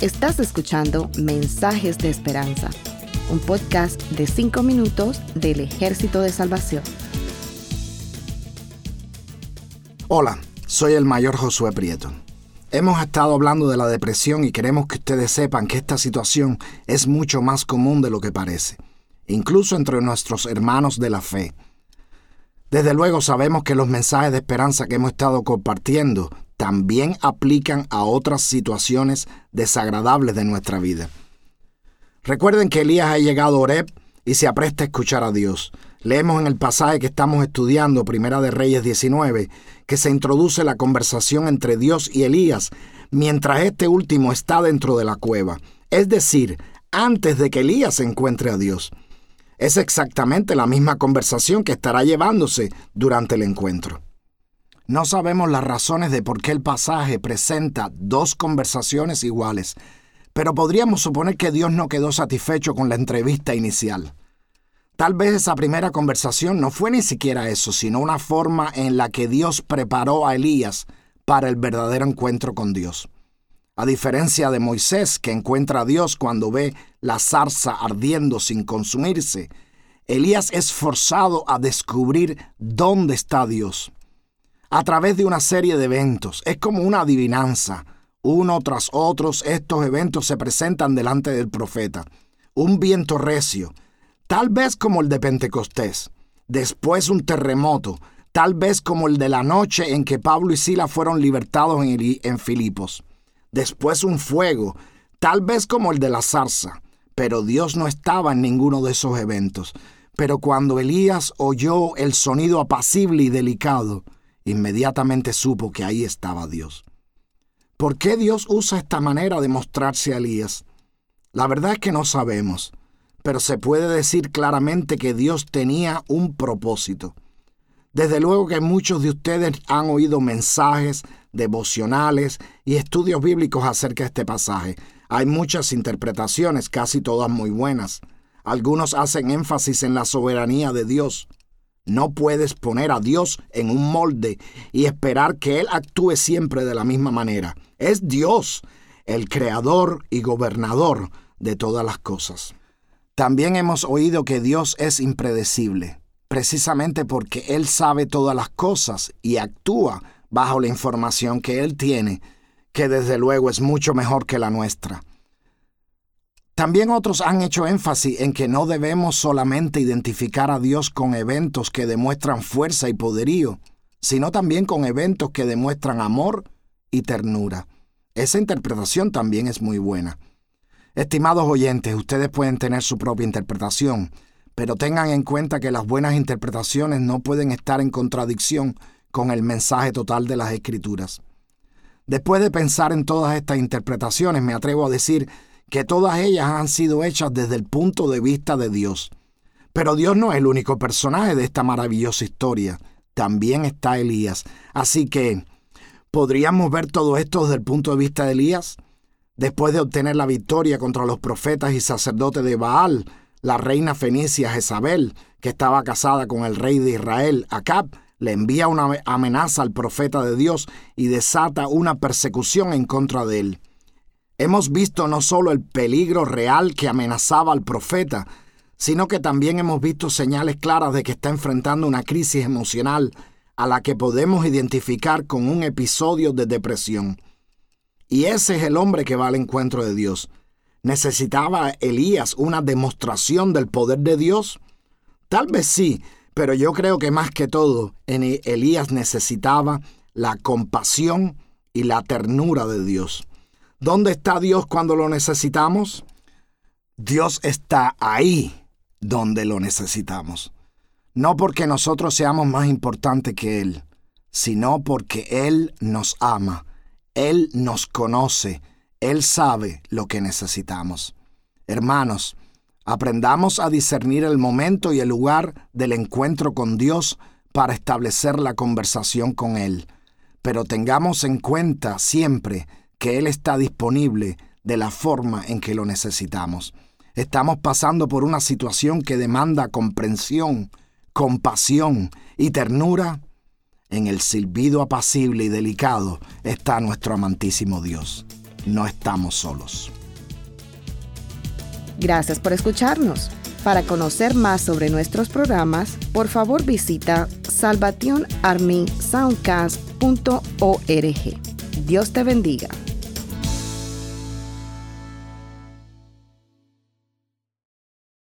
Estás escuchando Mensajes de Esperanza, un podcast de 5 minutos del Ejército de Salvación. Hola, soy el mayor Josué Prieto. Hemos estado hablando de la depresión y queremos que ustedes sepan que esta situación es mucho más común de lo que parece, incluso entre nuestros hermanos de la fe. Desde luego sabemos que los mensajes de esperanza que hemos estado compartiendo también aplican a otras situaciones desagradables de nuestra vida. Recuerden que Elías ha llegado a Oreb y se apresta a escuchar a Dios. Leemos en el pasaje que estamos estudiando, Primera de Reyes 19, que se introduce la conversación entre Dios y Elías mientras este último está dentro de la cueva, es decir, antes de que Elías encuentre a Dios. Es exactamente la misma conversación que estará llevándose durante el encuentro. No sabemos las razones de por qué el pasaje presenta dos conversaciones iguales, pero podríamos suponer que Dios no quedó satisfecho con la entrevista inicial. Tal vez esa primera conversación no fue ni siquiera eso, sino una forma en la que Dios preparó a Elías para el verdadero encuentro con Dios. A diferencia de Moisés, que encuentra a Dios cuando ve la zarza ardiendo sin consumirse, Elías es forzado a descubrir dónde está Dios a través de una serie de eventos. Es como una adivinanza. Uno tras otros estos eventos se presentan delante del profeta. Un viento recio, tal vez como el de Pentecostés. Después un terremoto, tal vez como el de la noche en que Pablo y Sila fueron libertados en, en Filipos. Después un fuego, tal vez como el de la zarza. Pero Dios no estaba en ninguno de esos eventos. Pero cuando Elías oyó el sonido apacible y delicado, inmediatamente supo que ahí estaba Dios. ¿Por qué Dios usa esta manera de mostrarse a Elías? La verdad es que no sabemos, pero se puede decir claramente que Dios tenía un propósito. Desde luego que muchos de ustedes han oído mensajes, devocionales y estudios bíblicos acerca de este pasaje. Hay muchas interpretaciones, casi todas muy buenas. Algunos hacen énfasis en la soberanía de Dios. No puedes poner a Dios en un molde y esperar que Él actúe siempre de la misma manera. Es Dios, el creador y gobernador de todas las cosas. También hemos oído que Dios es impredecible, precisamente porque Él sabe todas las cosas y actúa bajo la información que Él tiene, que desde luego es mucho mejor que la nuestra. También otros han hecho énfasis en que no debemos solamente identificar a Dios con eventos que demuestran fuerza y poderío, sino también con eventos que demuestran amor y ternura. Esa interpretación también es muy buena. Estimados oyentes, ustedes pueden tener su propia interpretación, pero tengan en cuenta que las buenas interpretaciones no pueden estar en contradicción con el mensaje total de las Escrituras. Después de pensar en todas estas interpretaciones, me atrevo a decir que todas ellas han sido hechas desde el punto de vista de Dios. Pero Dios no es el único personaje de esta maravillosa historia. También está Elías. Así que, ¿podríamos ver todo esto desde el punto de vista de Elías? Después de obtener la victoria contra los profetas y sacerdotes de Baal, la reina fenicia Jezabel, que estaba casada con el rey de Israel, Acab, le envía una amenaza al profeta de Dios y desata una persecución en contra de él. Hemos visto no solo el peligro real que amenazaba al profeta, sino que también hemos visto señales claras de que está enfrentando una crisis emocional a la que podemos identificar con un episodio de depresión. Y ese es el hombre que va al encuentro de Dios. ¿Necesitaba Elías una demostración del poder de Dios? Tal vez sí, pero yo creo que más que todo, Elías necesitaba la compasión y la ternura de Dios. ¿Dónde está Dios cuando lo necesitamos? Dios está ahí donde lo necesitamos. No porque nosotros seamos más importantes que Él, sino porque Él nos ama, Él nos conoce, Él sabe lo que necesitamos. Hermanos, aprendamos a discernir el momento y el lugar del encuentro con Dios para establecer la conversación con Él. Pero tengamos en cuenta siempre que Él está disponible de la forma en que lo necesitamos. Estamos pasando por una situación que demanda comprensión, compasión y ternura. en el silbido apacible y delicado está nuestro amantísimo Dios. No estamos solos. Gracias por escucharnos. Para conocer más sobre nuestros programas, por favor visita salvationarmysoundcast.org. Dios te bendiga.